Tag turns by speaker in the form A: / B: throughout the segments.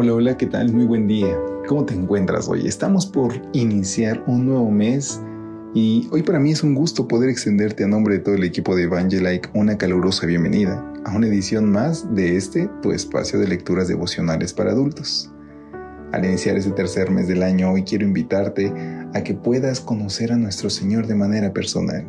A: Hola, hola, ¿qué tal? Muy buen día. ¿Cómo te encuentras hoy? Estamos por iniciar un nuevo mes y hoy para mí es un gusto poder extenderte a nombre de todo el equipo de Evangelike una calurosa bienvenida a una edición más de este, tu espacio de lecturas devocionales para adultos. Al iniciar este tercer mes del año, hoy quiero invitarte a que puedas conocer a nuestro Señor de manera personal,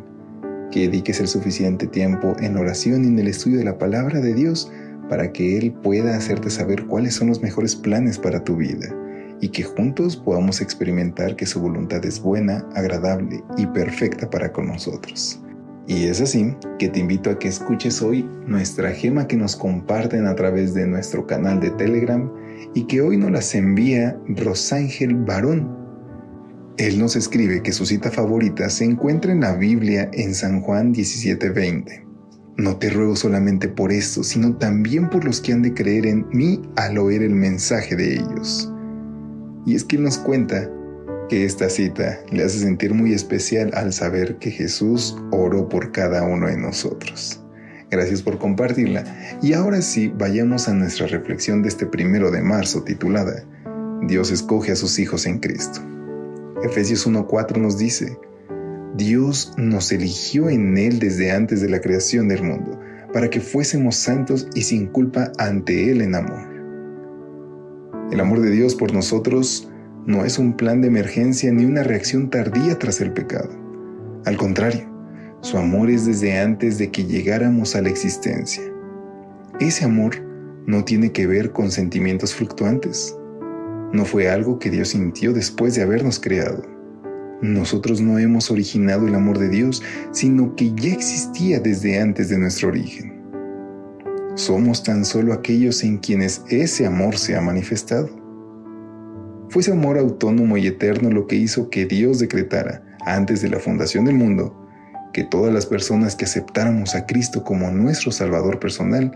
A: que dediques el suficiente tiempo en oración y en el estudio de la palabra de Dios para que Él pueda hacerte saber cuáles son los mejores planes para tu vida y que juntos podamos experimentar que su voluntad es buena, agradable y perfecta para con nosotros. Y es así que te invito a que escuches hoy nuestra gema que nos comparten a través de nuestro canal de Telegram y que hoy nos las envía Rosángel Barón. Él nos escribe que su cita favorita se encuentra en la Biblia en San Juan 17:20. No te ruego solamente por esto, sino también por los que han de creer en mí al oír el mensaje de ellos. Y es que nos cuenta que esta cita le hace sentir muy especial al saber que Jesús oró por cada uno de nosotros. Gracias por compartirla. Y ahora sí, vayamos a nuestra reflexión de este primero de marzo titulada Dios escoge a sus hijos en Cristo. Efesios 1.4 nos dice, Dios nos eligió en Él desde antes de la creación del mundo, para que fuésemos santos y sin culpa ante Él en amor. El amor de Dios por nosotros no es un plan de emergencia ni una reacción tardía tras el pecado. Al contrario, su amor es desde antes de que llegáramos a la existencia. Ese amor no tiene que ver con sentimientos fluctuantes. No fue algo que Dios sintió después de habernos creado. Nosotros no hemos originado el amor de Dios, sino que ya existía desde antes de nuestro origen. Somos tan solo aquellos en quienes ese amor se ha manifestado. Fue ese amor autónomo y eterno lo que hizo que Dios decretara, antes de la fundación del mundo, que todas las personas que aceptáramos a Cristo como nuestro Salvador personal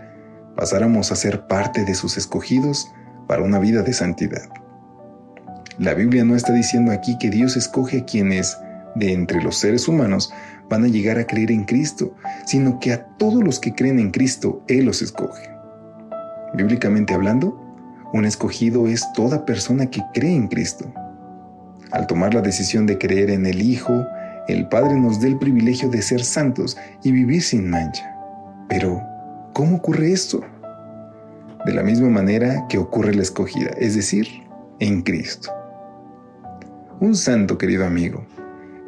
A: pasáramos a ser parte de sus escogidos para una vida de santidad. La Biblia no está diciendo aquí que Dios escoge a quienes, de entre los seres humanos, van a llegar a creer en Cristo, sino que a todos los que creen en Cristo, Él los escoge. Bíblicamente hablando, un escogido es toda persona que cree en Cristo. Al tomar la decisión de creer en el Hijo, el Padre nos da el privilegio de ser santos y vivir sin mancha. Pero, ¿cómo ocurre esto? De la misma manera que ocurre la escogida, es decir, en Cristo. Un santo, querido amigo,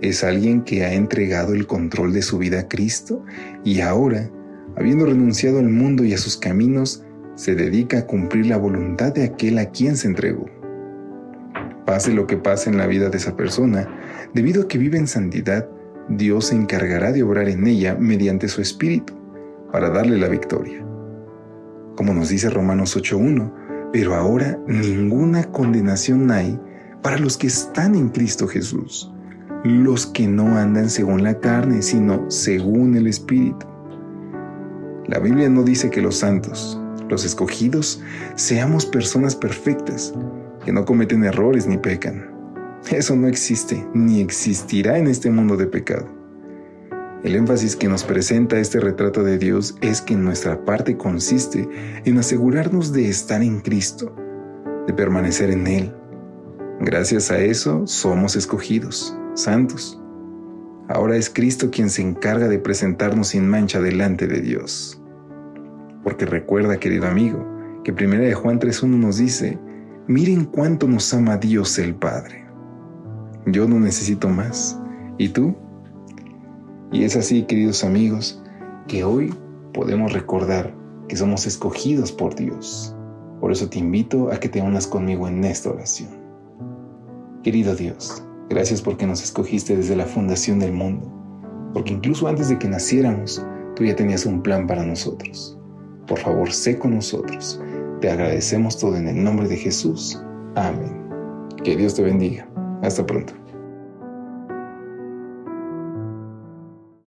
A: es alguien que ha entregado el control de su vida a Cristo y ahora, habiendo renunciado al mundo y a sus caminos, se dedica a cumplir la voluntad de aquel a quien se entregó. Pase lo que pase en la vida de esa persona, debido a que vive en santidad, Dios se encargará de obrar en ella mediante su Espíritu, para darle la victoria. Como nos dice Romanos 8.1, pero ahora ninguna condenación hay para los que están en Cristo Jesús, los que no andan según la carne, sino según el Espíritu. La Biblia no dice que los santos, los escogidos, seamos personas perfectas, que no cometen errores ni pecan. Eso no existe ni existirá en este mundo de pecado. El énfasis que nos presenta este retrato de Dios es que nuestra parte consiste en asegurarnos de estar en Cristo, de permanecer en Él. Gracias a eso somos escogidos, santos. Ahora es Cristo quien se encarga de presentarnos sin mancha delante de Dios. Porque recuerda, querido amigo, que 1 de Juan 3.1 nos dice, miren cuánto nos ama Dios el Padre. Yo no necesito más. ¿Y tú? Y es así, queridos amigos, que hoy podemos recordar que somos escogidos por Dios. Por eso te invito a que te unas conmigo en esta oración. Querido Dios, gracias porque nos escogiste desde la fundación del mundo, porque incluso antes de que naciéramos, tú ya tenías un plan para nosotros. Por favor, sé con nosotros. Te agradecemos todo en el nombre de Jesús. Amén. Que Dios te bendiga. Hasta pronto.